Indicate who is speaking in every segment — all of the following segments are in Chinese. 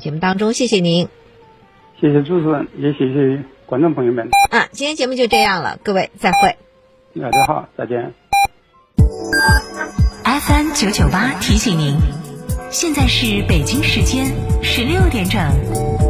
Speaker 1: 节目当中，谢谢您。
Speaker 2: 谢谢主持人，也谢谢观众朋友们。
Speaker 1: 啊，今天节目就这样了，各位再会。
Speaker 2: 大家好，再见。
Speaker 3: FM 九九八提醒您，现在是北京时间十六点整。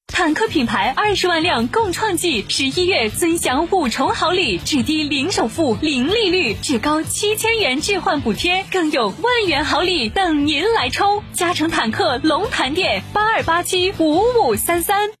Speaker 3: 坦克品牌二十万辆共创季，十一月尊享五重好礼，只低零首付、零利率，至高七千元置换补贴，更有万元好礼等您来抽。嘉诚坦克龙潭店八二八七五五三三。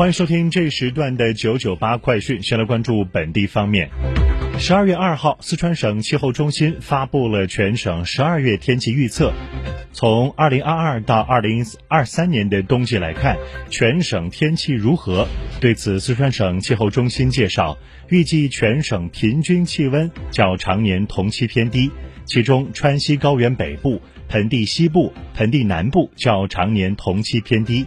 Speaker 4: 欢迎收听这时段的九九八快讯。先来关注本地方面。十二月二号，四川省气候中心发布了全省十二月天气预测。从二零二二到二零二三年的冬季来看，全省天气如何？对此，四川省气候中心介绍，预计全省平均气温较常年同期偏低，其中川西高原北部、盆地西部、盆地南部较常年同期偏低。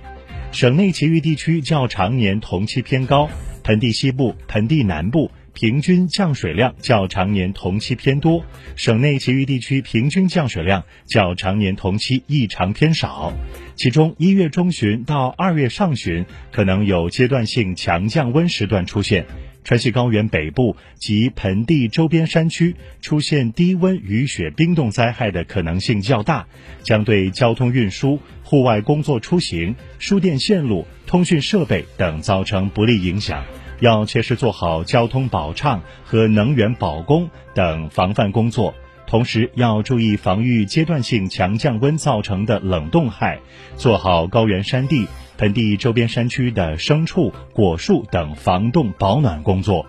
Speaker 4: 省内其余地区较常年同期偏高，盆地西部、盆地南部平均降水量较常年同期偏多，省内其余地区平均降水量较常年同期异常偏少。其中，一月中旬到二月上旬可能有阶段性强降温时段出现。川西高原北部及盆地周边山区出现低温雨雪冰冻灾害的可能性较大，将对交通运输、户外工作出行、输电线路、通讯设备等造成不利影响。要切实做好交通保畅和能源保供等防范工作，同时要注意防御阶段性强降温造成的冷冻害，做好高原山地。盆地周边山区的牲畜、果树等防冻保暖工作。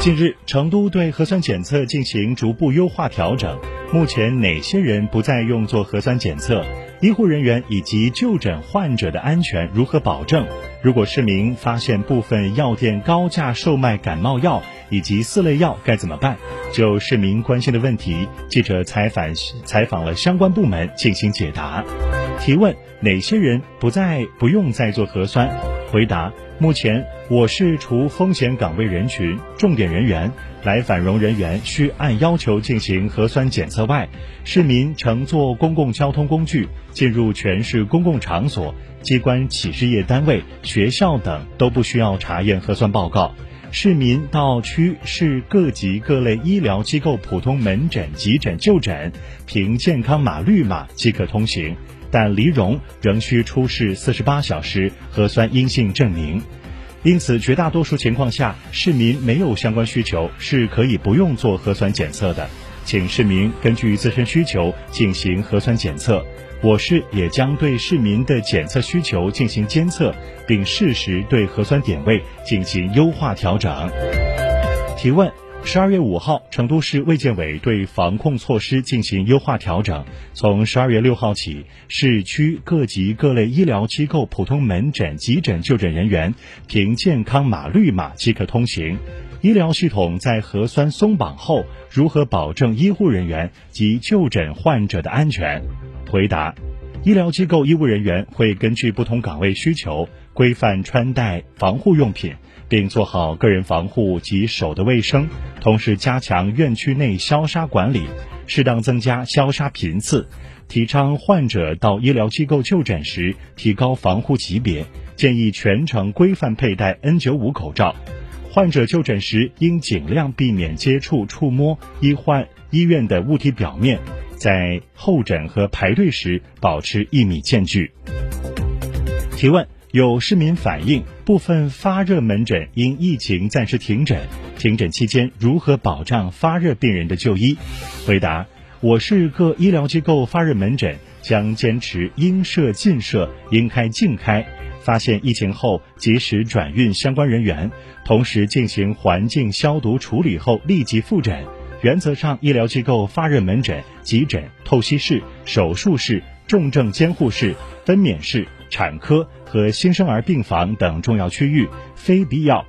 Speaker 4: 近日，成都对核酸检测进行逐步优化调整。目前，哪些人不再用做核酸检测？医护人员以及就诊患者的安全如何保证？如果市民发现部分药店高价售卖感冒药以及四类药，该怎么办？就市民关心的问题，记者采访采访了相关部门进行解答。提问：哪些人不再不用再做核酸？回答：目前我市除风险岗位人群、重点人员、来返蓉人员需按要求进行核酸检测外，市民乘坐公共交通工具进入全市公共场所、机关企事业单位、学校等都不需要查验核酸报告。市民到区市各级各类医疗机构普通门诊、急诊就诊，凭健康码绿码即可通行。但离蓉仍需出示四十八小时核酸阴性证明，因此绝大多数情况下，市民没有相关需求是可以不用做核酸检测的。请市民根据自身需求进行核酸检测。我市也将对市民的检测需求进行监测，并适时对核酸点位进行优化调整。提问：十二月五号，成都市卫健委对防控措施进行优化调整。从十二月六号起，市区各级各类医疗机构普通门诊、急诊就诊人员凭健康码绿码即可通行。医疗系统在核酸松绑后，如何保证医护人员及就诊患者的安全？回答：医疗机构医务人员会根据不同岗位需求，规范穿戴防护用品。并做好个人防护及手的卫生，同时加强院区内消杀管理，适当增加消杀频次，提倡患者到医疗机构就诊时提高防护级别，建议全程规范佩戴 N95 口罩。患者就诊时应尽量避免接触、触摸医患医院的物体表面，在候诊和排队时保持一米间距。提问。有市民反映，部分发热门诊因疫情暂时停诊，停诊期间如何保障发热病人的就医？回答：我市各医疗机构发热门诊将坚持应设尽设、应开尽开，发现疫情后及时转运相关人员，同时进行环境消毒处理后立即复诊。原则上，医疗机构发热门诊、急诊、透析室、手术室、重症监护室、分娩室。产科和新生儿病房等重要区域，非必要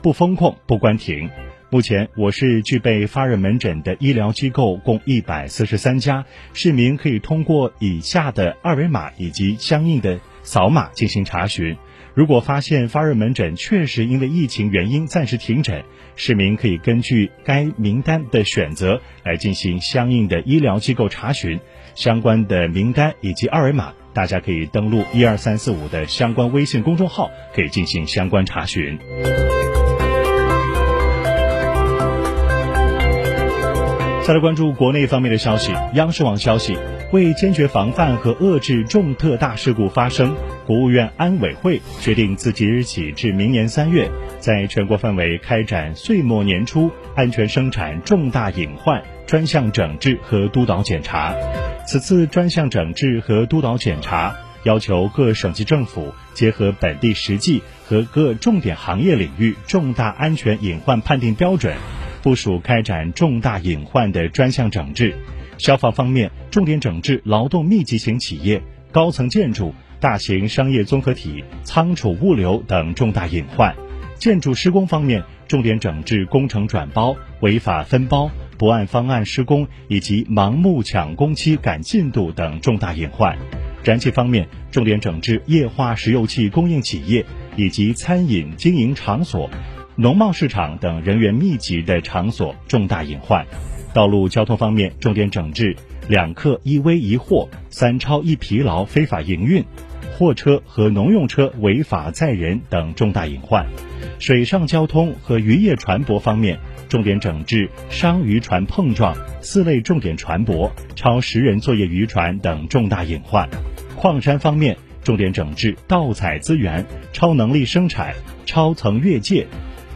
Speaker 4: 不封控、不关停。目前，我市具备发热门诊的医疗机构共一百四十三家，市民可以通过以下的二维码以及相应的扫码进行查询。如果发现发热门诊确实因为疫情原因暂时停诊，市民可以根据该名单的选择来进行相应的医疗机构查询。相关的名单以及二维码。大家可以登录一二三四五的相关微信公众号，可以进行相关查询。再来关注国内方面的消息，央视网消息，为坚决防范和遏制重特大事故发生，国务院安委会决定自即日起至明年三月，在全国范围开展岁末年初安全生产重大隐患专项整治和督导检查。此次专项整治和督导检查要求各省级政府结合本地实际和各重点行业领域重大安全隐患判定标准，部署开展重大隐患的专项整治。消防方面，重点整治劳动密集型企业、高层建筑、大型商业综合体、仓储物流等重大隐患；建筑施工方面，重点整治工程转包、违法分包。不按方案施工以及盲目抢工期赶进度等重大隐患；燃气方面，重点整治液化石油气供应企业以及餐饮经营场所、农贸市场等人员密集的场所重大隐患；道路交通方面，重点整治两客一危一货、三超一疲劳非法营运、货车和农用车违法载人等重大隐患；水上交通和渔业船舶方面。重点整治商渔船碰撞、四类重点船舶、超十人作业渔船等重大隐患；矿山方面，重点整治盗采资源、超能力生产、超层越界、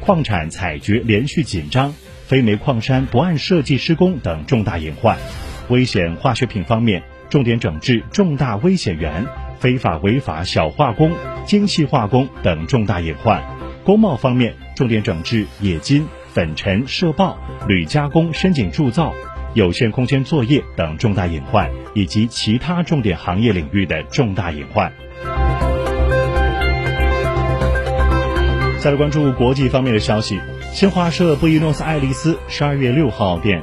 Speaker 4: 矿产采掘连续紧张、非煤矿山不按设计施工等重大隐患；危险化学品方面，重点整治重大危险源、非法违法小化工、精细化工等重大隐患；工贸方面，重点整治冶金。粉尘、涉爆、铝加工、深井铸造、有限空间作业等重大隐患，以及其他重点行业领域的重大隐患。再来关注国际方面的消息，新华社布宜诺斯艾利斯十二月六号电。